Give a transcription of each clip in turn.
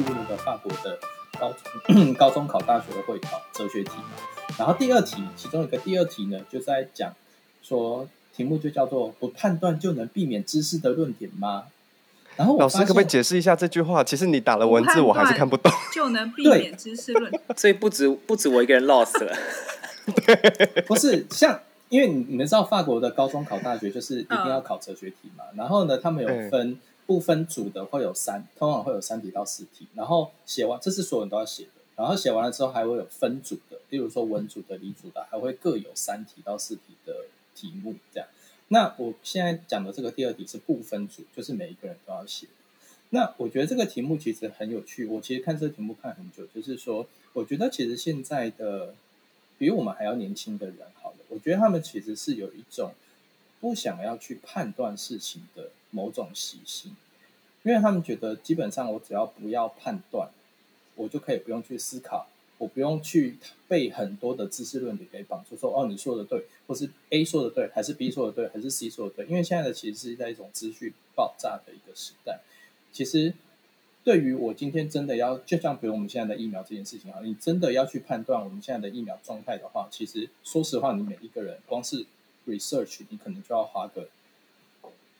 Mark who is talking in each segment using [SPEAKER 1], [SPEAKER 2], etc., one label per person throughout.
[SPEAKER 1] 入那个法国的高中 高中考大学的会考哲学题嘛。然后第二题，其中一个第二题呢，就在讲说题目就叫做“不判断就能避免知识的论点吗？”然后
[SPEAKER 2] 老师可不可以解释一下这句话？其实你打了文字，我还是看不懂。
[SPEAKER 3] 就能避免知识论，
[SPEAKER 4] 所以不止不止我一个人 lost 了。
[SPEAKER 1] 对，不是像，因为你你们知道法国的高中考大学就是一定要考哲学题嘛？嗯、然后呢，他们有分不分组的会有三，通常会有三题到四题。然后写完，这是所有人都要写的。然后写完了之后，还会有分组的，例如说文组的、理组的，还会各有三题到四题的题目这样。那我现在讲的这个第二题是不分组，就是每一个人都要写。那我觉得这个题目其实很有趣。我其实看这个题目看很久，就是说，我觉得其实现在的比我们还要年轻的人，好了，我觉得他们其实是有一种不想要去判断事情的某种习性，因为他们觉得基本上我只要不要判断，我就可以不用去思考。我不用去被很多的知识论点给绑住，说哦，你说的对，或是 A 说的对，还是 B 说的对，还是 C 说的对？因为现在的其实是在一种资讯爆炸的一个时代。其实，对于我今天真的要，就像比如我们现在的疫苗这件事情啊，你真的要去判断我们现在的疫苗状态的话，其实说实话，你每一个人光是 research，你可能就要花个，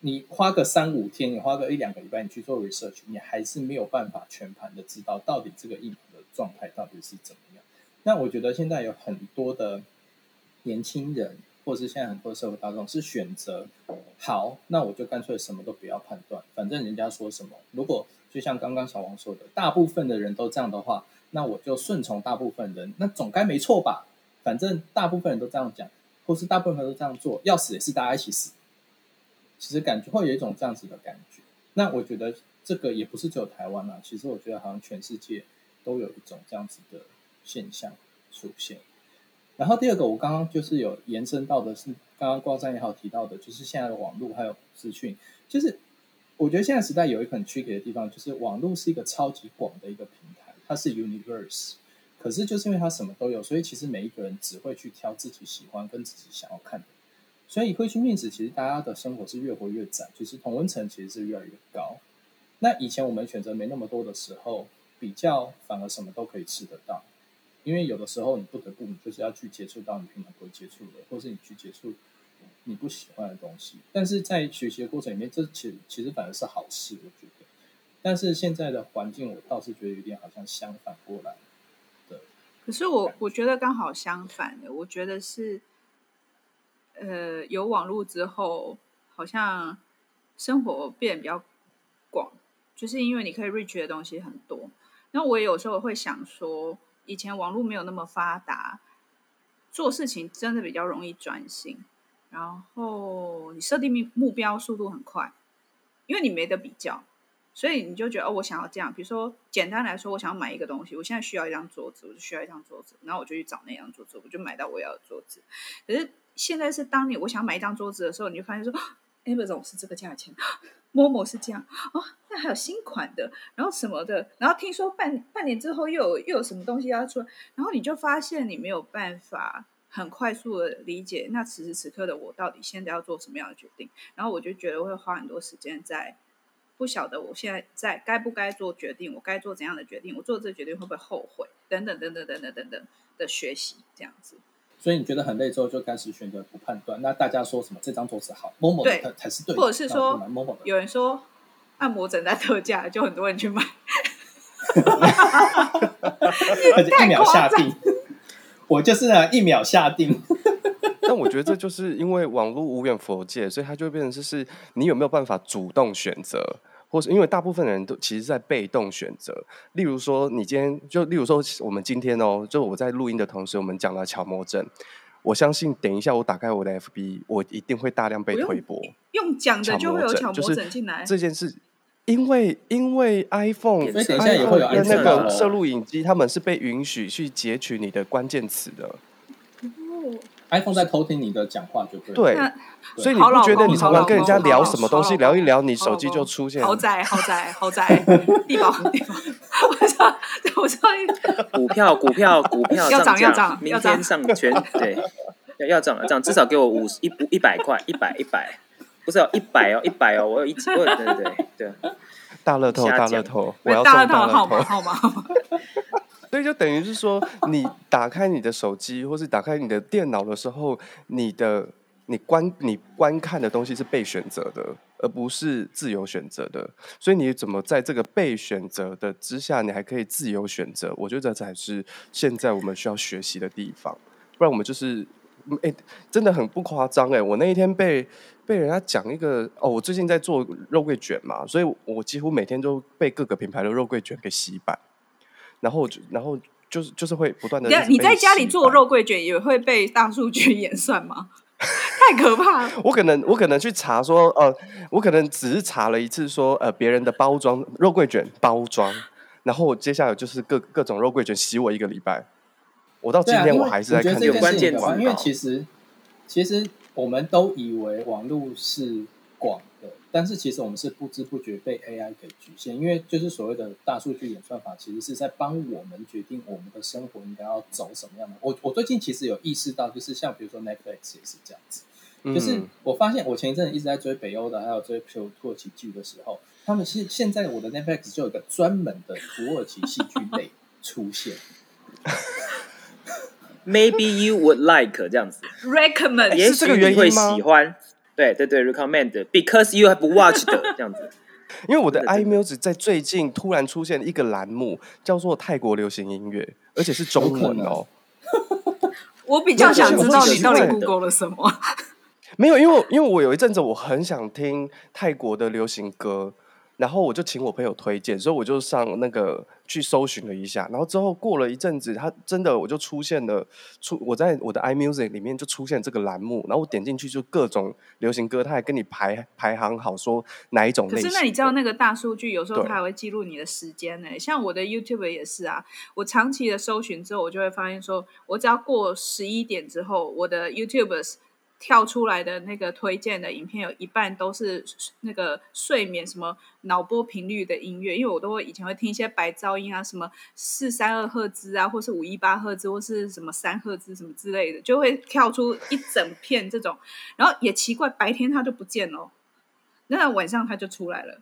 [SPEAKER 1] 你花个三五天，你花个一两个礼拜，你去做 research，你还是没有办法全盘的知道到底这个疫苗的。状态到底是怎么样？那我觉得现在有很多的年轻人，或是现在很多社会大众是选择好，那我就干脆什么都不要判断，反正人家说什么。如果就像刚刚小王说的，大部分的人都这样的话，那我就顺从大部分人，那总该没错吧？反正大部分人都这样讲，或是大部分人都这样做，要死也是大家一起死。其实感觉会有一种这样子的感觉。那我觉得这个也不是只有台湾啦，其实我觉得好像全世界。都有一种这样子的现象出现。然后第二个，我刚刚就是有延伸到的是，刚刚光山也好提到的，就是现在的网络还有资讯，就是我觉得现在时代有一个很 tricky 的地方，就是网络是一个超级广的一个平台，它是 universe，可是就是因为它什么都有，所以其实每一个人只会去挑自己喜欢跟自己想要看的，所以会去面子，其实大家的生活是越活越窄，就是同温层其实是越来越高。那以前我们选择没那么多的时候。比较反而什么都可以吃得到，因为有的时候你不得不，你就是要去接触到你平常不会接触的，或是你去接触你不喜欢的东西。但是在学习的过程里面，这其实其实反而是好事，我觉得。但是现在的环境，我倒是觉得有点好像相反过来。对。
[SPEAKER 3] 可是我我觉得刚好相反的，我觉得是，呃，有网络之后，好像生活变得比较广，就是因为你可以 reach 的东西很多。那我也有时候会想说，以前网络没有那么发达，做事情真的比较容易专心，然后你设定目目标速度很快，因为你没得比较，所以你就觉得哦，我想要这样。比如说，简单来说，我想要买一个东西，我现在需要一张桌子，我就需要一张桌子，然后我就去找那张桌子，我就买到我要的桌子。可是现在是当你我想买一张桌子的时候，你就发现说，Amazon 是这个价钱。某某是这样哦，那还有新款的，然后什么的，然后听说半半年之后又有又有什么东西要出来，然后你就发现你没有办法很快速的理解，那此时此刻的我到底现在要做什么样的决定？然后我就觉得会花很多时间在不晓得我现在在该不该做决定，我该做怎样的决定，我做这个决定会不会后悔？等等等等等等等等的学习这样子。
[SPEAKER 1] 所以你觉得很累之后，就开始选择不判断。那大家说什么这张桌子好，某某的才是对的，
[SPEAKER 3] 或者是说有人说按摩枕在特价，就很多人去买，
[SPEAKER 1] 而且一秒下定。我就是呢，一秒下定。
[SPEAKER 2] 但我觉得这就是因为网络无远佛界，所以它就会变成就是你有没有办法主动选择。或是因为大部分人都其实在被动选择，例如说你今天就例如说我们今天哦，就我在录音的同时，我们讲了乔魔症，我相信等一下我打开我的 FB，我一定会大量被推播。
[SPEAKER 3] 用讲的就会有强魔症进来，
[SPEAKER 2] 这件事，因为因为 iPhone，
[SPEAKER 1] 所以等一下也会有
[SPEAKER 2] 那个摄录影机，他们是被允许去截取你的关键词的。
[SPEAKER 1] iPhone 在偷听你的讲话就对，
[SPEAKER 2] 对，所以你不觉得你常常跟人家聊什么东西，聊一聊，你手机就出现
[SPEAKER 3] 豪宅、豪宅、豪宅、地堡、地堡。我操，我操！
[SPEAKER 4] 股票、股票、股票
[SPEAKER 3] 要涨要涨，
[SPEAKER 4] 明天上全 对，要要涨要涨，至少给我五十一一百块，一百一百。不是有一百哦，一百哦，我有一我有对对对对，
[SPEAKER 2] 大乐透，大乐透，我要
[SPEAKER 3] 大乐
[SPEAKER 2] 中大乐透
[SPEAKER 3] 透号码号码号码。
[SPEAKER 2] 所以就等于是说，你打开你的手机，或是打开你的电脑的时候，你的你观你观看的东西是被选择的，而不是自由选择的。所以你怎么在这个被选择的之下，你还可以自由选择？我觉得这才是现在我们需要学习的地方。不然我们就是，哎、真的很不夸张哎！我那一天被被人家讲一个哦，我最近在做肉桂卷嘛，所以我几乎每天都被各个品牌的肉桂卷给洗版。然后就，然后就是就是会不断的。
[SPEAKER 3] 你在家里做肉桂卷也会被大数据 演算吗？太可怕了！
[SPEAKER 2] 我可能我可能去查说，呃，我可能只是查了一次说，呃，别人的包装肉桂卷包装，然后接下来就是各各种肉桂卷洗我一个礼拜。我到今天我还是在看这个
[SPEAKER 1] 关键词，因为其实其实我们都以为网络是广。但是其实我们是不知不觉被 AI 给局限，因为就是所谓的大数据演算法，其实是在帮我们决定我们的生活应该要走什么样的。我我最近其实有意识到，就是像比如说 Netflix 也是这样子，就是我发现我前一阵一直在追北欧的，还有追土耳其剧的时候，他们是现在我的 Netflix 就有一个专门的土耳其戏剧类出现。
[SPEAKER 4] Maybe you would like 这样子，
[SPEAKER 3] recommend
[SPEAKER 4] 也许你会喜欢。对对对，recommend because you have watched 这样子。
[SPEAKER 2] 因为我的 iMusic 在最近突然出现一个栏目，叫做泰国流行音乐，而且是中文哦。
[SPEAKER 3] 我比较想知道你到底 Google 了什么。
[SPEAKER 2] 没有，因为因为我有一阵子我很想听泰国的流行歌。然后我就请我朋友推荐，所以我就上那个去搜寻了一下，然后之后过了一阵子，它真的我就出现了出我在我的 iMusic 里面就出现这个栏目，然后我点进去就各种流行歌，它还跟你排排行好，说哪一种类型。可
[SPEAKER 3] 是那你知道那个大数据有时候它还会记录你的时间呢？像我的 YouTube 也是啊，我长期的搜寻之后，我就会发现说，我只要过十一点之后，我的 YouTube。跳出来的那个推荐的影片有一半都是那个睡眠什么脑波频率的音乐，因为我都会以前会听一些白噪音啊，什么四三二赫兹啊，或是五一八赫兹，或是什么三赫兹什么之类的，就会跳出一整片这种。然后也奇怪，白天它就不见了，那晚上它就出来了。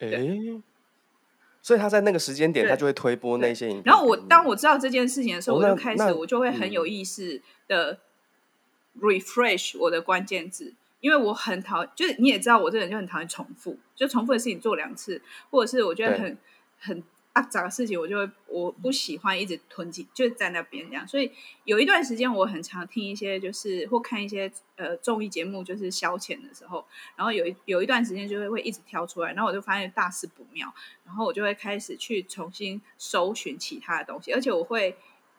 [SPEAKER 2] 诶，所以他在那个时间点，他就会推播那些影片。
[SPEAKER 3] 然后我当我知道这件事情的时候，我就开始我就会很有意识的。Refresh 我的关键字，因为我很讨，就是你也知道，我这人就很讨厌重复，就重复的事情做两次，或者是我觉得很很阿杂的事情，我就会我不喜欢一直囤积，就在那边这样。所以有一段时间，我很常听一些，就是或看一些呃综艺节目，就是消遣的时候，然后有一有一段时间就会会一直挑出来，然后我就发现大事不妙，然后我就会开始去重新搜寻其他的东西，而且我会。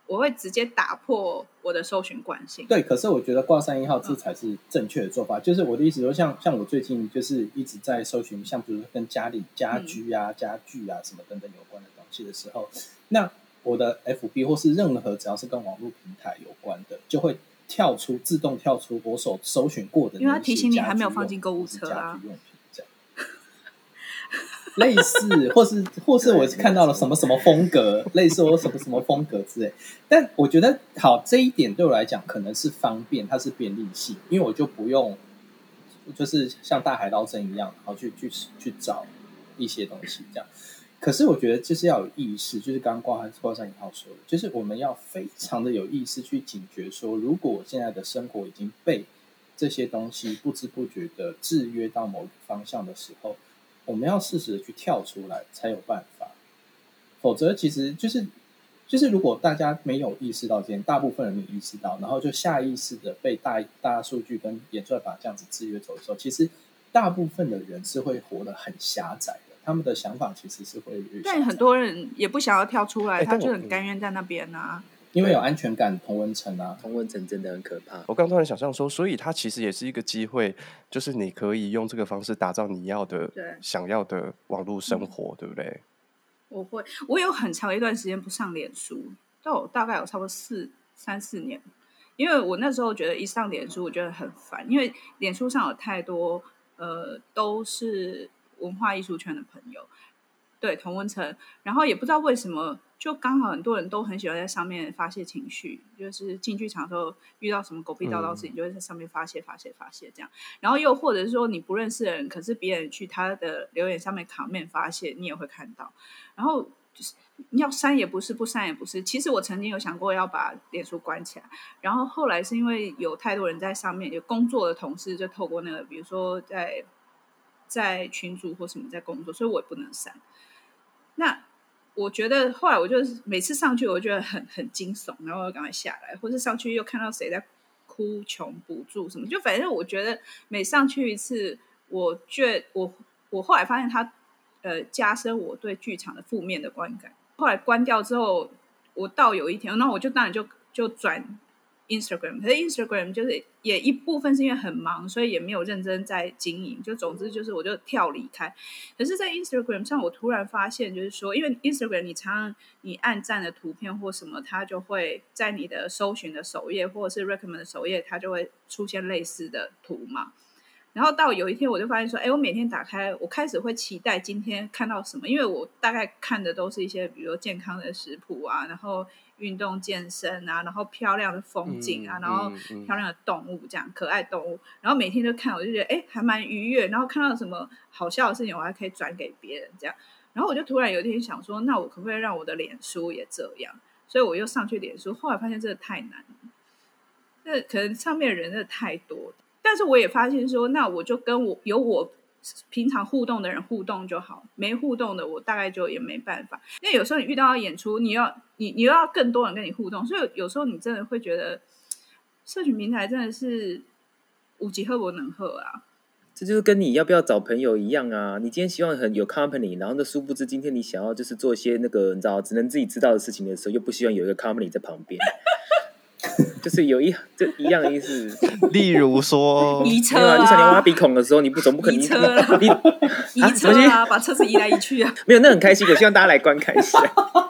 [SPEAKER 3] 我会直接打破我的搜寻惯性。
[SPEAKER 1] 对，可是我觉得挂上一号这才是正确的做法。嗯、就是我的意思说，像像我最近就是一直在搜寻，像比如说跟家里家居啊、嗯、家具啊什么等等有关的东西的时候，那我的 FB 或是任何只要是跟网络平台有关的，就会跳出自动跳出我所搜寻过的，
[SPEAKER 3] 因为它提醒你还没有放进购物车啊。
[SPEAKER 1] 类似，或是或是我看到了什么什么风格，类似我什么什么风格之类。但我觉得好这一点对我来讲可能是方便，它是便利性，因为我就不用就是像大海捞针一样，然后去去去找一些东西这样。可是我觉得就是要有意识，就是刚刚挂挂上引号说的，就是我们要非常的有意识去警觉说，如果我现在的生活已经被这些东西不知不觉的制约到某个方向的时候。我们要适时的去跳出来才有办法，否则其实就是就是如果大家没有意识到这点，大部分人没有意识到，然后就下意识的被大大数据跟演算法这样子制约走的时候，其实大部分的人是会活得很狭窄的，他们的想法其实是会。
[SPEAKER 3] 但很多人也不想要跳出来，他就很甘愿在那边啊。
[SPEAKER 1] 因为有安全感，同温层啊，
[SPEAKER 4] 同温层真的很可怕。
[SPEAKER 2] 我刚突然想象说，所以它其实也是一个机会，就是你可以用这个方式打造你要的、对想要的网络生活，嗯、对不对？
[SPEAKER 3] 我会，我有很长一段时间不上脸书，但我大概有差不多四三四年，因为我那时候觉得一上脸书，我觉得很烦，因为脸书上有太多呃都是文化艺术圈的朋友，对同温层，然后也不知道为什么。就刚好很多人都很喜欢在上面发泄情绪，就是进剧场的时候遇到什么狗屁叨叨事情，就会在上面发泄、发泄、发泄这样。然后又或者是说你不认识的人，可是别人去他的留言上面 comment 发泄，你也会看到。然后就是要删也不是，不删也不是。其实我曾经有想过要把脸书关起来，然后后来是因为有太多人在上面，有工作的同事就透过那个，比如说在在群组或什么在工作，所以我也不能删。那。我觉得后来我就是每次上去，我觉得很很惊悚，然后我赶快下来，或是上去又看到谁在哭穷补助什么，就反正我觉得每上去一次，我觉我我后来发现它呃加深我对剧场的负面的观感。后来关掉之后，我到有一天，那我就当然就就转。Instagram，可是 Instagram 就是也一部分是因为很忙，所以也没有认真在经营。就总之就是我就跳离开。可是，在 Instagram 上，我突然发现，就是说，因为 Instagram 你常常你按赞的图片或什么，它就会在你的搜寻的首页或者是 recommend 的首页，它就会出现类似的图嘛。然后到有一天，我就发现说，哎，我每天打开，我开始会期待今天看到什么，因为我大概看的都是一些，比如健康的食谱啊，然后。运动健身啊，然后漂亮的风景啊，嗯、然后漂亮的动物，这样、嗯、可爱动物，然后每天都看，我就觉得哎，还蛮愉悦。然后看到什么好笑的事情，我还可以转给别人，这样。然后我就突然有一天想说，那我可不可以让我的脸书也这样？所以我又上去脸书，后来发现真的太难了，那可能上面人真的太多。但是我也发现说，那我就跟我有我。平常互动的人互动就好，没互动的我大概就也没办法。因为有时候你遇到演出，你要你你又要更多人跟你互动，所以有时候你真的会觉得，社群平台真的是无几何不能喝啊。
[SPEAKER 4] 这就是跟你要不要找朋友一样啊。你今天希望很有 company，然后呢，殊不知今天你想要就是做一些那个你知道只能自己知道的事情的时候，又不希望有一个 company 在旁边。就是有一就一样的意思，
[SPEAKER 2] 例如说
[SPEAKER 3] 移车啊，
[SPEAKER 4] 你像你挖鼻孔的时候，你不总不可能移车
[SPEAKER 3] 你移车啊，把车子移来移去啊，
[SPEAKER 4] 没有，那很开心，我希望大家来观看一下。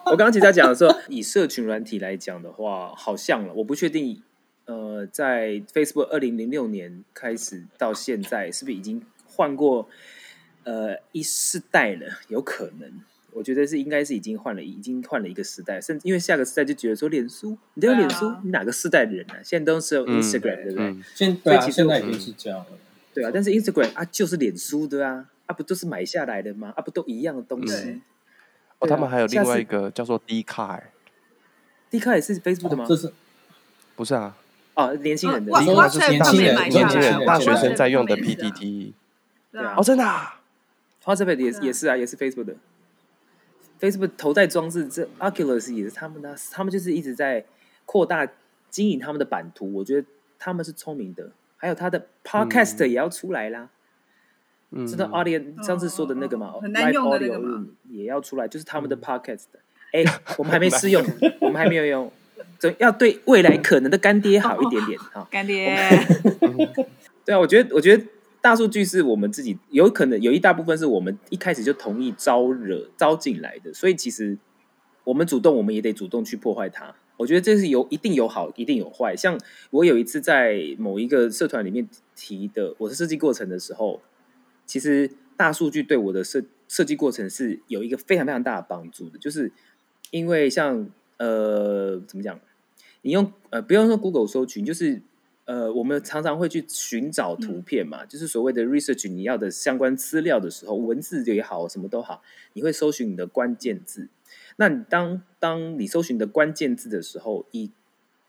[SPEAKER 4] 我刚刚其实在讲的时候，以社群软体来讲的话，好像了，我不确定。呃，在 Facebook 二零零六年开始到现在，是不是已经换过呃一世代了？有可能。我觉得是应该是已经换了，已经换了一个时代，甚至因为下个时代就觉得说，脸书，你都有脸书，你哪个时代的人啊？现在都是有 Instagram，对不对？
[SPEAKER 1] 现对啊，现在已经是这样了。
[SPEAKER 4] 对啊，但是 Instagram 啊，就是脸书的啊，啊不都是买下来的吗？啊不都一样的东西？
[SPEAKER 2] 哦，他们还有另外一个叫做 Dcard，Dcard
[SPEAKER 4] 也是 Facebook 的吗？
[SPEAKER 1] 这是
[SPEAKER 2] 不是啊？
[SPEAKER 4] 哦，年轻人的
[SPEAKER 2] ，Dcard 是年轻人，年轻人大学生在用的 PTT。
[SPEAKER 4] 对啊，
[SPEAKER 2] 哦，真的啊
[SPEAKER 4] ，WhatsApp 也也是啊，也是 Facebook 的。Facebook 头戴装置，这 Oculus 也是他们的，他们就是一直在扩大经营他们的版图。我觉得他们是聪明的，还有他的 Podcast 也要出来啦。嗯，知道 Audio 上次说的那个嘛，Live Audio 也要出来，就是他们的 Podcast。哎，我们还没试用，我们还没有用，总要对未来可能的干爹好一点点啊，
[SPEAKER 3] 干爹。
[SPEAKER 4] 对啊，我觉得，我觉得。大数据是我们自己有可能有一大部分是我们一开始就同意招惹招进来的，所以其实我们主动，我们也得主动去破坏它。我觉得这是有一定有好，一定有坏。像我有一次在某一个社团里面提的我的设计过程的时候，其实大数据对我的设设计过程是有一个非常非常大的帮助的，就是因为像呃怎么讲，你用呃不用说 Google 搜寻，就是。呃，我们常常会去寻找图片嘛，嗯、就是所谓的 research，你要的相关资料的时候，文字也好，什么都好，你会搜寻你的关键字。那你当当你搜寻的关键字的时候，以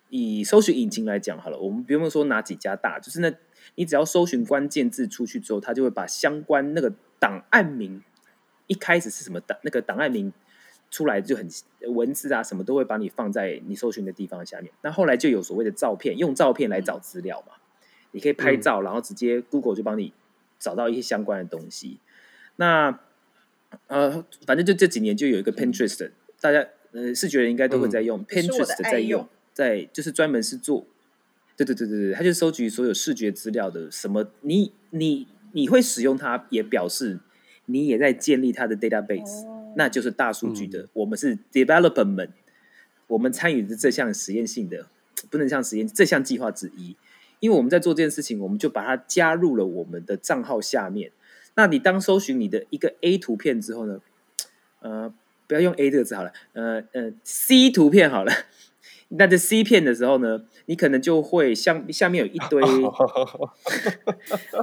[SPEAKER 4] 以搜寻引擎来讲好了，我们不用说哪几家大，就是那你只要搜寻关键字出去之后，它就会把相关那个档案名一开始是什么档，那个档案名。出来就很文字啊，什么都会把你放在你搜寻的地方下面。那后来就有所谓的照片，用照片来找资料嘛。你可以拍照，然后直接 Google 就帮你找到一些相关的东西。那呃，反正就这几年就有一个 Pinterest，大家呃视觉人应该都会在用 Pinterest，在用，在就是专门是做，对对对对对，他就收集所有视觉资料的。什么你你你会使用它，也表示你也在建立它的 database。那就是大数据的，嗯、我们是 development，，我们参与的这项实验性的，不能像实验这项计划之一，因为我们在做这件事情，我们就把它加入了我们的账号下面。那你当搜寻你的一个 A 图片之后呢，呃，不要用 A 这个字好了，呃呃，C 图片好了。那在 C 片的时候呢，你可能就会像下面有一堆。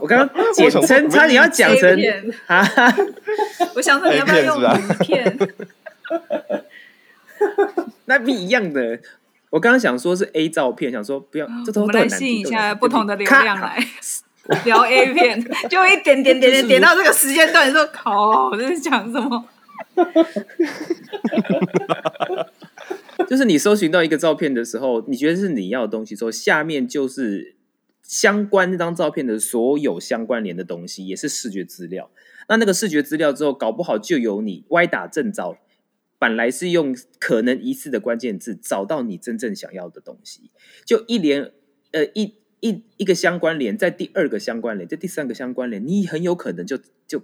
[SPEAKER 4] 我刚刚简称差点要讲成啊，
[SPEAKER 3] 我想说你要不要用鱼片？
[SPEAKER 4] 那不一样的。我刚刚想说是 A 照片，想说不要，这都
[SPEAKER 3] 我们来吸引一下不同的流量来聊 A 片，就一点点点点点到这个时间段，你说靠，我这是讲什么？
[SPEAKER 4] 就是你搜寻到一个照片的时候，你觉得是你要的东西，之后下面就是相关那张照片的所有相关联的东西，也是视觉资料。那那个视觉资料之后，搞不好就由你歪打正着，本来是用可能疑似的关键字找到你真正想要的东西，就一连呃一一一个相关联，在第二个相关联，在第三个相关联，你很有可能就就。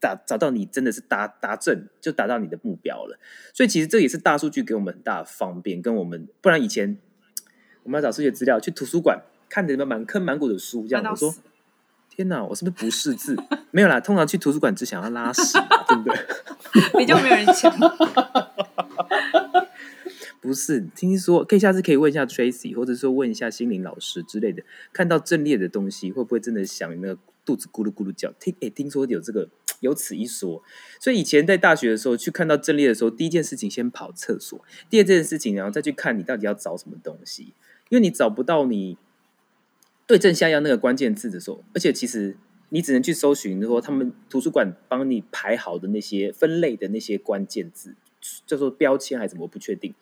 [SPEAKER 4] 找找到你真的是达达正，就达到你的目标了。所以其实这也是大数据给我们很大的方便，跟我们不然以前我们要找数学资料，去图书馆看着满坑满谷的书，这样我说天哪，我是不是不识字？没有啦，通常去图书馆只想要拉屎，对不对？
[SPEAKER 3] 比较没有人抢。
[SPEAKER 4] 不是，听说可以下次可以问一下 Tracy，或者说问一下心灵老师之类的，看到阵列的东西会不会真的想那个肚子咕噜咕噜叫？听诶，听说有这个。有此一说，所以以前在大学的时候去看到阵列的时候，第一件事情先跑厕所，第二件事情然后再去看你到底要找什么东西，因为你找不到你对症下药那个关键字的时候，而且其实你只能去搜寻说他们图书馆帮你排好的那些分类的那些关键字，叫做标签还是什么，不确定。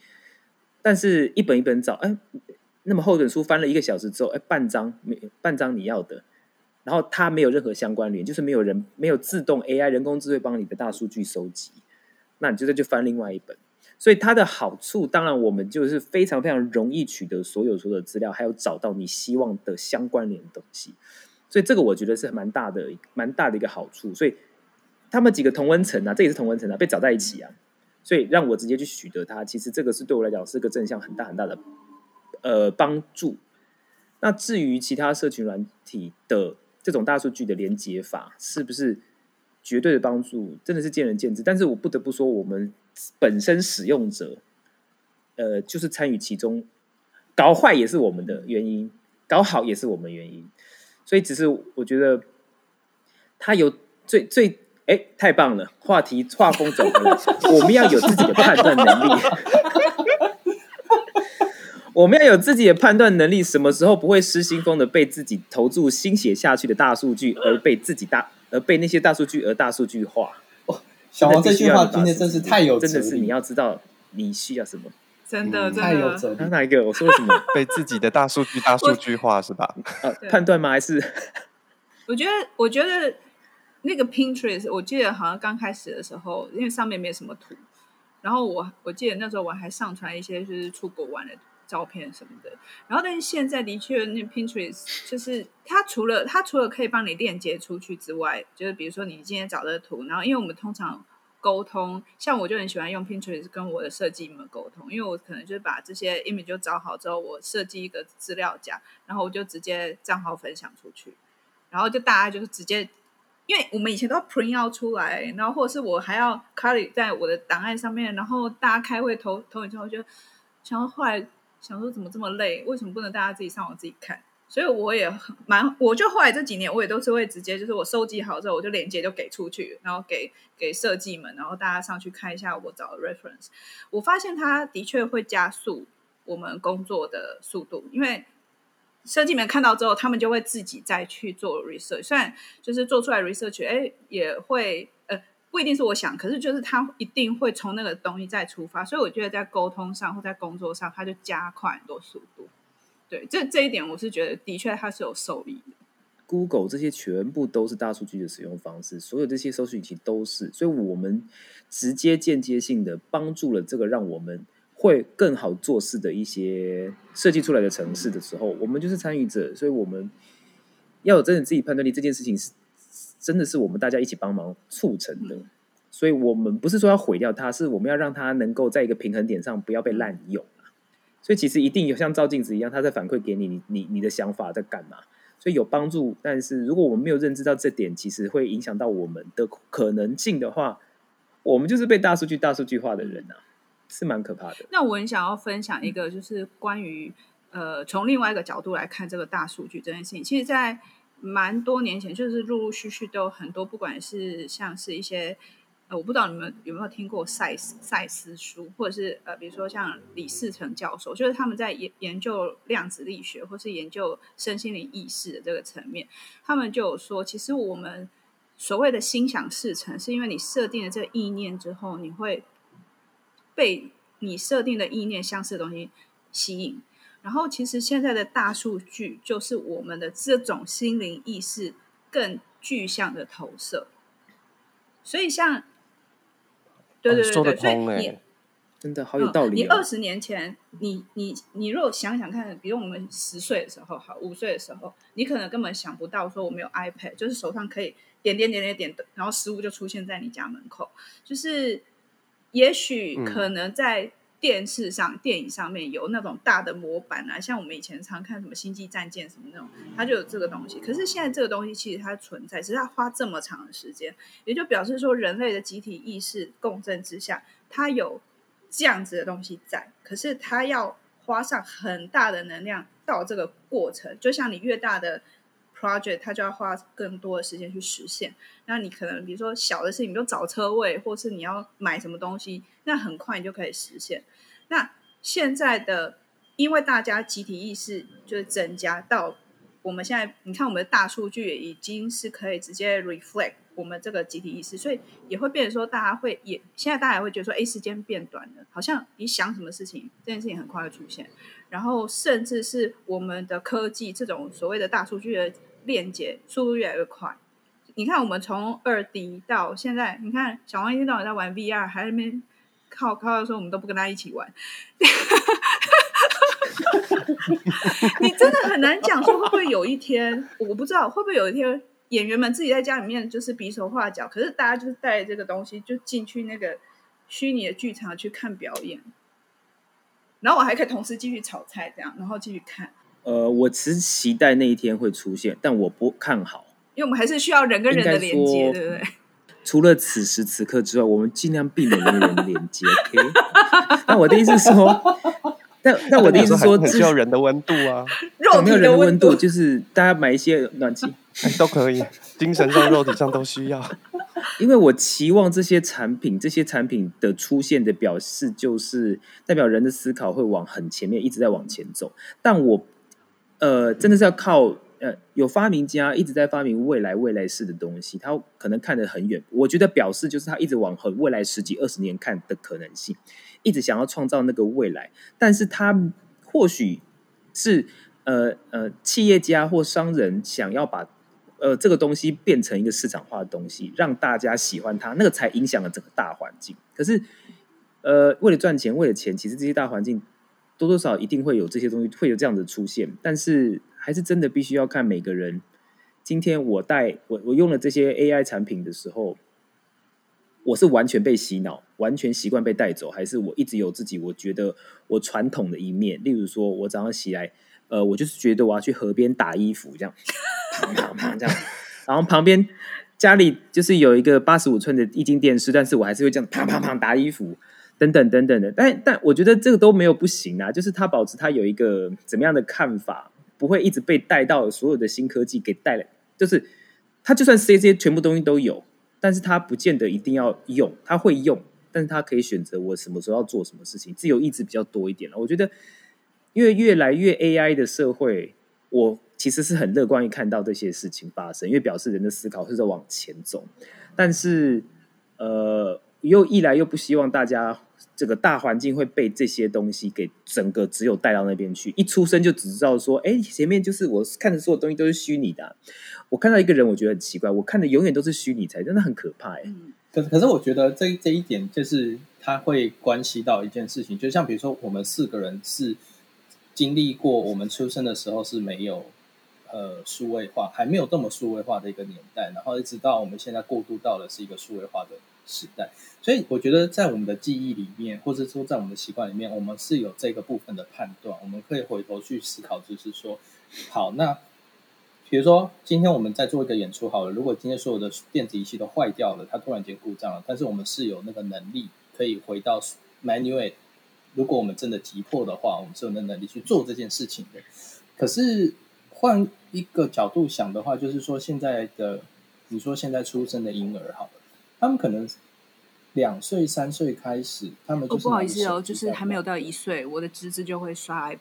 [SPEAKER 4] 但是一本一本找，哎，那么厚的书翻了一个小时之后，哎，半张没半张你要的。然后它没有任何相关联，就是没有人没有自动 AI 人工智慧帮你的大数据收集，那你就再去翻另外一本。所以它的好处，当然我们就是非常非常容易取得所有所有的资料，还有找到你希望的相关联东西。所以这个我觉得是蛮大的蛮大的一个好处。所以他们几个同温层啊，这也是同温层啊，被找在一起啊，所以让我直接去取得它。其实这个是对我来讲是个正向很大很大的呃帮助。那至于其他社群软体的。这种大数据的连接法是不是绝对的帮助？真的是见仁见智。但是我不得不说，我们本身使用者，呃，就是参与其中，搞坏也是我们的原因，搞好也是我们原因。所以，只是我觉得他有最最哎，太棒了！话题画风走回来，我们要有自己的判断能力。我们要有自己的判断能力，什么时候不会失心疯的被自己投注心血下去的大数据，而被自己大，而被那些大数据而大数据化。
[SPEAKER 1] 哦，小王这句话今天真是太有，
[SPEAKER 4] 真的是你要知道你需要什么，
[SPEAKER 3] 真的，真的
[SPEAKER 1] 太有哲理。
[SPEAKER 4] 他哪一个？我说什么？
[SPEAKER 2] 被自己的大数据大数据化是吧？
[SPEAKER 4] 呃，判断吗？还是？
[SPEAKER 3] 我觉得，我觉得那个 Pinterest，我记得好像刚开始的时候，因为上面没有什么图，然后我我记得那时候我还上传一些就是出国玩的。照片什么的，然后但是现在的确，那 Pinterest 就是它除了它除了可以帮你链接出去之外，就是比如说你今天找的图，然后因为我们通常沟通，像我就很喜欢用 Pinterest 跟我的设计们沟通，因为我可能就是把这些 image 就找好之后，我设计一个资料夹，然后我就直接账号分享出去，然后就大家就是直接，因为我们以前都要 print out 出来，然后或者是我还要 copy 在我的档案上面，然后大家开会投投影之后就想要后来。想说怎么这么累？为什么不能大家自己上网自己看？所以我也蛮，我就后来这几年我也都是会直接，就是我收集好之后，我就连接就给出去，然后给给设计们，然后大家上去看一下我找的 reference。我发现它的确会加速我们工作的速度，因为设计们看到之后，他们就会自己再去做 research。虽然就是做出来 research，哎，也会。不一定是我想，可是就是他一定会从那个东西再出发，所以我觉得在沟通上或在工作上，他就加快很多速度。对，这这一点我是觉得的确它是有受益的。
[SPEAKER 4] Google 这些全部都是大数据的使用方式，所有这些搜索引擎都是，所以我们直接间接性的帮助了这个让我们会更好做事的一些设计出来的城市的时候，我们就是参与者，所以我们要有真的自己判断力，这件事情是。真的是我们大家一起帮忙促成的，所以我们不是说要毁掉它，是我们要让它能够在一个平衡点上不要被滥用。所以其实一定有像照镜子一样，它在反馈给你，你你你的想法在干嘛，所以有帮助。但是如果我们没有认知到这点，其实会影响到我们的可能性的话，我们就是被大数据大数据化的人啊，是蛮可怕的。
[SPEAKER 3] 那我很想要分享一个，就是关于呃，从另外一个角度来看这个大数据这件事情。其实，在蛮多年前，就是陆陆续续都有很多，不管是像是一些。呃，我不知道你们有没有听过赛斯赛斯书，或者是呃，比如说像李嗣涔教授，就是他们在研研究量子力学，或是研究身心灵意识的这个层面，他们就有说，其实我们所谓的心想事成，是因为你设定了这个意念之后，你会被你设定的意念相似的东西吸引。然后，其实现在的大数据就是我们的这种心灵意识更具象的投射，所以像。对对对对，所以你
[SPEAKER 4] 真的好有道理，哦。
[SPEAKER 3] 你二十年前，你你你如果想想看，比如我们十岁的时候，好五岁的时候，你可能根本想不到说我们有 iPad，就是手上可以点点点点点，然后食物就出现在你家门口。就是也许可能在电视上、电影上面有那种大的模板啊，像我们以前常看什么《星际战舰》什么那种，它就有这个东西。可是现在这个东西其实它存在，只是它花这么长的时间，也就表示说人类的集体意识共振之下，它有这样子的东西在。可是它要花上很大的能量到这个过程，就像你越大的 project，它就要花更多的时间去实现。那你可能比如说小的事情，比如找车位，或是你要买什么东西。那很快你就可以实现。那现在的，因为大家集体意识就是增加到我们现在，你看我们的大数据已经是可以直接 reflect 我们这个集体意识，所以也会变成说，大家会也现在大家也会觉得说，哎，时间变短了，好像你想什么事情，这件事情很快会出现。然后甚至是我们的科技这种所谓的大数据的链接速度越来越快。你看我们从二 D 到现在，你看小王一天到晚在玩 VR，还在那边。靠靠的时候，我们都不跟他一起玩。你真的很难讲说会不会有一天，我不知道会不会有一天演员们自己在家里面就是比手画脚，可是大家就是带这个东西就进去那个虚拟的剧场去看表演，然后我还可以同时继续炒菜这样，然后继续看。呃，
[SPEAKER 4] 我其实期待那一天会出现，但我不看好，
[SPEAKER 3] 因为我们还是需要人跟人的连接，对不对？
[SPEAKER 4] 除了此时此刻之外，我们尽量避免人人的连接。OK，那我的意思是说，但但我的意思是说，
[SPEAKER 2] 需要人的温度啊，
[SPEAKER 3] 肉体的温度，
[SPEAKER 4] 没有人的温度就是大家买一些暖气
[SPEAKER 2] 都可以，精神上、肉体上都需要。
[SPEAKER 4] 因为我期望这些产品，这些产品的出现的表示，就是代表人的思考会往很前面，一直在往前走。但我呃，真的是要靠。呃，有发明家一直在发明未来未来式的东西，他可能看得很远。我觉得表示就是他一直往很未来十几二十年看的可能性，一直想要创造那个未来。但是他或许是呃呃企业家或商人想要把呃这个东西变成一个市场化的东西，让大家喜欢它，那个才影响了整个大环境。可是呃为了赚钱，为了钱，其实这些大环境多多少少一定会有这些东西会有这样的出现，但是。还是真的必须要看每个人。今天我带我我用了这些 AI 产品的时候，我是完全被洗脑，完全习惯被带走，还是我一直有自己我觉得我传统的一面？例如说，我早上起来，呃，我就是觉得我要去河边打衣服，这样，啪啪啪这样，然后旁边家里就是有一个八十五寸的液晶电视，但是我还是会这样啪啪啪打衣服，等等等等的。但但我觉得这个都没有不行啊，就是他保持他有一个怎么样的看法。不会一直被带到所有的新科技给带来，就是他就算这些全部东西都有，但是他不见得一定要用，他会用，但是他可以选择我什么时候要做什么事情，自由意志比较多一点了。我觉得，因为越来越 AI 的社会，我其实是很乐观于看到这些事情发生，因为表示人的思考是在往前走，但是呃，又一来又不希望大家。这个大环境会被这些东西给整个只有带到那边去，一出生就只知道说，哎，前面就是我看的所有东西都是虚拟的啊。我看到一个人，我觉得很奇怪，我看的永远都是虚拟才真的很可怕哎。
[SPEAKER 1] 可可是我觉得这这一点就是它会关系到一件事情，就像比如说我们四个人是经历过我们出生的时候是没有呃数位化，还没有这么数位化的一个年代，然后一直到我们现在过渡到的是一个数位化的时代，所以我觉得在我们的记忆里面，或者说在我们的习惯里面，我们是有这个部分的判断。我们可以回头去思考，就是说，好，那比如说今天我们在做一个演出好了，如果今天所有的电子仪器都坏掉了，它突然间故障了，但是我们是有那个能力可以回到 manual。如果我们真的急迫的话，我们是有那能力去做这件事情的。可是换一个角度想的话，就是说现在的，你说现在出生的婴儿好了，他们可能两岁三岁开始，他们就、
[SPEAKER 3] 哦、不好意思哦，就是还没有到一岁，我的侄子就会刷 iPad。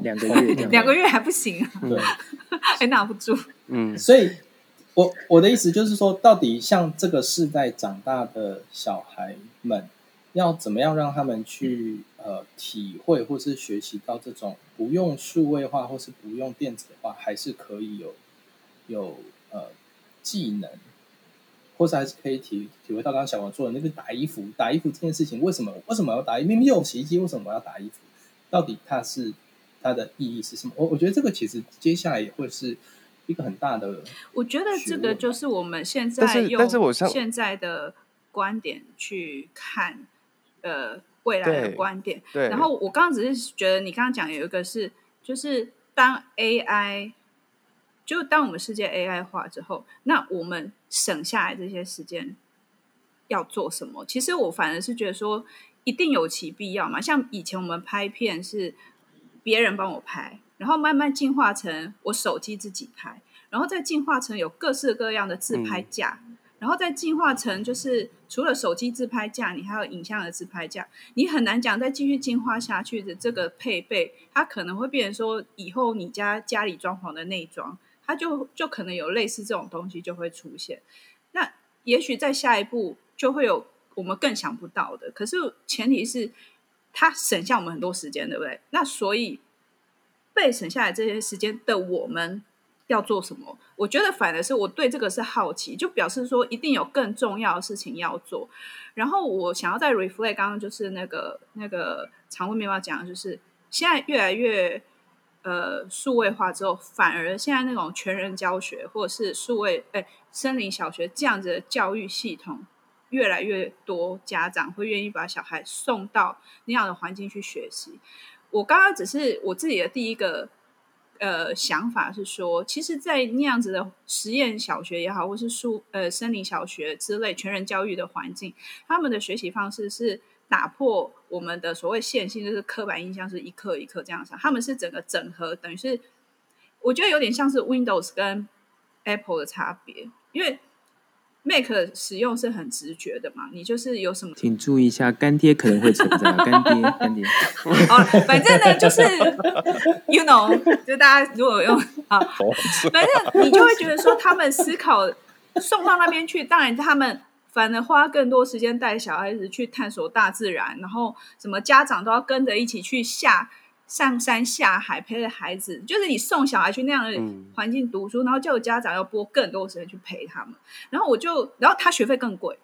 [SPEAKER 4] 两个月，
[SPEAKER 3] 两个月还不行啊，
[SPEAKER 1] 对，
[SPEAKER 3] 还拿不住。
[SPEAKER 2] 嗯，
[SPEAKER 1] 所以我我的意思就是说，到底像这个世代长大的小孩们。要怎么样让他们去呃体会或是学习到这种不用数位化或是不用电子化，还是可以有有呃技能，或是还是可以体体会到刚刚小王做的那个打衣服打衣服这件事情，为什么为什么要打衣服？明明有洗衣机，为什么我要打衣服？到底它是它的意义是什么？我我觉得这个其实接下来也会是一个很大的。
[SPEAKER 3] 我觉得这个就是我们现在用现在的观点去看。呃，未来的观点。
[SPEAKER 2] 对。
[SPEAKER 3] 然后我刚刚只是觉得，你刚刚讲有一个是，就是当 AI，就当我们世界 AI 化之后，那我们省下来这些时间要做什么？其实我反而是觉得说，一定有其必要嘛。像以前我们拍片是别人帮我拍，然后慢慢进化成我手机自己拍，然后再进化成有各式各样的自拍架。嗯然后再进化成，就是除了手机自拍架，你还有影像的自拍架，你很难讲再继续进化下去的这个配备，它可能会变成说，以后你家家里装潢的内装，它就就可能有类似这种东西就会出现。那也许在下一步就会有我们更想不到的，可是前提是它省下我们很多时间，对不对？那所以被省下来这些时间的我们。要做什么？我觉得反而是我对这个是好奇，就表示说一定有更重要的事情要做。然后我想要再 reflect 刚刚就是那个那个常温面包讲的，就是现在越来越呃数位化之后，反而现在那种全人教学或者是数位哎森林小学这样子的教育系统，越来越多家长会愿意把小孩送到那样的环境去学习。我刚刚只是我自己的第一个。呃，想法是说，其实，在那样子的实验小学也好，或是数呃森林小学之类全人教育的环境，他们的学习方式是打破我们的所谓线性，就是刻板印象，是一刻一刻这样上。他们是整个整合，等于是我觉得有点像是 Windows 跟 Apple 的差别，因为。Mac 使用是很直觉的嘛，你就是有什么，
[SPEAKER 4] 请注意一下，干爹可能会存在，干爹，干爹。
[SPEAKER 3] 哦，反正呢，就是 you know，就大家如果用啊，反正你就会觉得说，他们思考送到那边去，当然他们反而花更多时间带小孩子去探索大自然，然后什么家长都要跟着一起去下。上山下海陪着孩子，就是你送小孩去那样的环境读书，嗯、然后就有家长要拨更多时间去陪他们，然后我就，然后他学费更贵，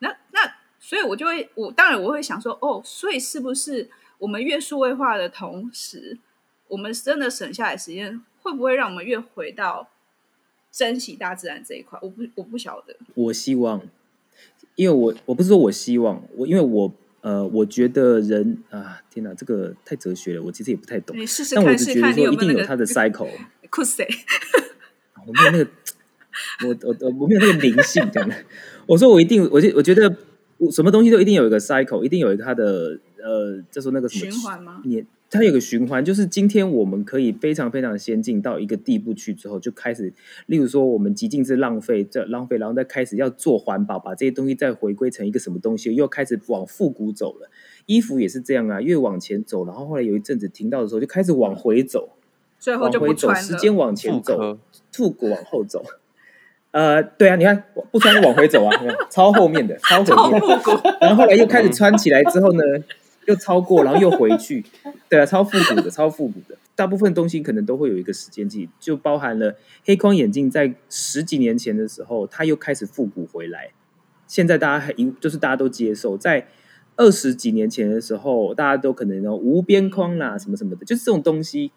[SPEAKER 3] 那那所以我就会，我当然我会想说，哦，所以是不是我们越数位化的同时，我们真的省下来时间，会不会让我们越回到珍惜大自然这一块？我不我不晓得，
[SPEAKER 4] 我希望，因为我我不是说我希望，我因为我。呃，我觉得人啊，天哪，这个太哲学了，我其实也不太懂。
[SPEAKER 3] 你试试
[SPEAKER 4] 但我只觉得说，一定有它的 cycle。
[SPEAKER 3] 酷死！
[SPEAKER 4] 我没有那个，我我我我没有那个灵性，这样的。我说我一定，我就我觉得，什么东西都一定有一个 cycle，一定有一个它的呃，叫做那个什么
[SPEAKER 3] 循环吗？
[SPEAKER 4] 它有个循环，就是今天我们可以非常非常先进到一个地步去之后，就开始，例如说我们极尽是浪费，这浪费，然后再开始要做环保，把这些东西再回归成一个什么东西，又开始往复古走了。衣服也是这样啊，越往前走，然后后来有一阵子停到的时候，就开始往回走，
[SPEAKER 3] 最后就不穿了。
[SPEAKER 4] 时间往前走，复古往后走。呃，对啊，你看不穿就往回走啊，超后面的，超后面的，然后后来又开始穿起来之后呢？又超过，然后又回去，对啊，超复古的，超复古的。大部分东西可能都会有一个时间记，就包含了黑框眼镜，在十几年前的时候，它又开始复古回来。现在大家还就是大家都接受，在二十几年前的时候，大家都可能有无边框啦，什么什么的，就是这种东西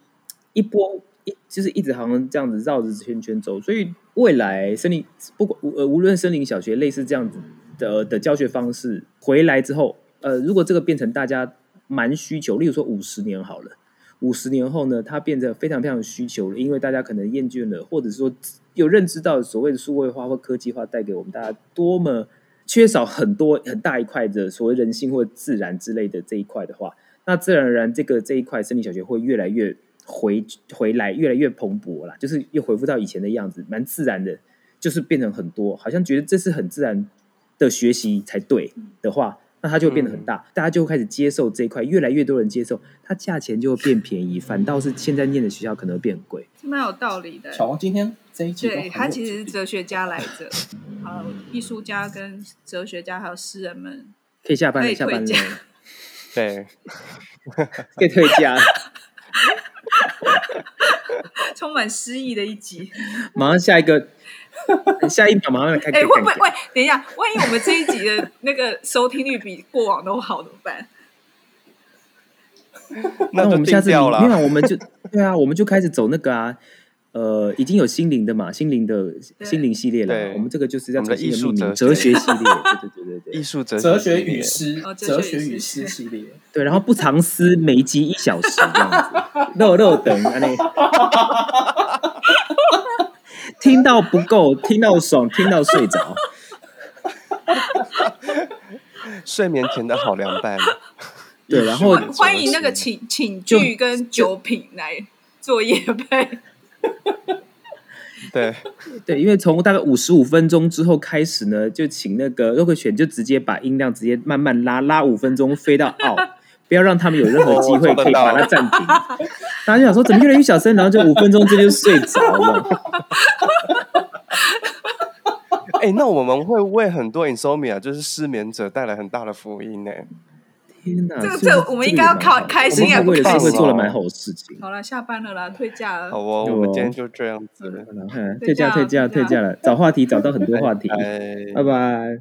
[SPEAKER 4] 一波一就是一直好像这样子绕着圈圈走。所以未来森林不管呃无论森林小学类似这样子的的教学方式回来之后。呃，如果这个变成大家蛮需求，例如说五十年好了，五十年后呢，它变得非常非常需求了，因为大家可能厌倦了，或者是说有认知到所谓的数位化或科技化带给我们大家多么缺少很多很大一块的所谓人性或自然之类的这一块的话，那自然而然这个这一块森林小学会越来越回回来，越来越蓬勃啦，就是又恢复到以前的样子，蛮自然的，就是变成很多，好像觉得这是很自然的学习才对的话。那它就会变得很大，嗯、大家就会开始接受这一块，越来越多人接受，它价钱就会变便宜，反倒是现在念的学校可能会变贵，
[SPEAKER 3] 是蛮有道理的。
[SPEAKER 1] 小王今天这一集，
[SPEAKER 3] 对他其实是哲学家来着，好，艺术家跟哲学家还有诗人们
[SPEAKER 4] 可以下班了，下班了，
[SPEAKER 2] 对，
[SPEAKER 4] 可以退家，
[SPEAKER 3] 充满诗意的一集，
[SPEAKER 4] 马上下一个。下一秒马上来开。哎、
[SPEAKER 3] 欸，会不会？喂，等一下，万一我们这一集的那个收听率比过往都好，怎么办？
[SPEAKER 2] 那我们下次没有，
[SPEAKER 4] 我们就对啊，我们就开始走那个啊，呃，已经有心灵的嘛，心灵的心灵系列了。我们这个就是在做艺术哲学系列，对对对对，
[SPEAKER 2] 艺术哲
[SPEAKER 1] 哲学与诗，哲学与诗系列。
[SPEAKER 4] 对，然后不藏私，每集一小时这样子，肉肉等啊那。听到不够，听到爽，听到睡着，
[SPEAKER 2] 睡眠甜的好凉拌。
[SPEAKER 4] 对，然后
[SPEAKER 3] 欢迎那个寝寝具跟酒品来做夜配。
[SPEAKER 2] 对
[SPEAKER 4] 对，因为从大概五十五分钟之后开始呢，就请那个肉桂犬就直接把音量直接慢慢拉，拉五分钟飞到奥。不要让他们有任何机会可以把它暂停。大家就想说，怎么越来越小声？然后就五分钟之间就睡着了。
[SPEAKER 2] 哎、欸，那我们会为很多 insomnia 就是失眠者带来很大的福音呢。
[SPEAKER 4] 天哪，
[SPEAKER 3] 这个这我们应该要开开心啊！
[SPEAKER 4] 为了社会做了蛮好的事情。
[SPEAKER 3] 好了，下班了啦，退假了。
[SPEAKER 2] 好哦，我们今天就这样子了。
[SPEAKER 4] 退假，退假，退假了。找话题，找到很多话题。拜拜。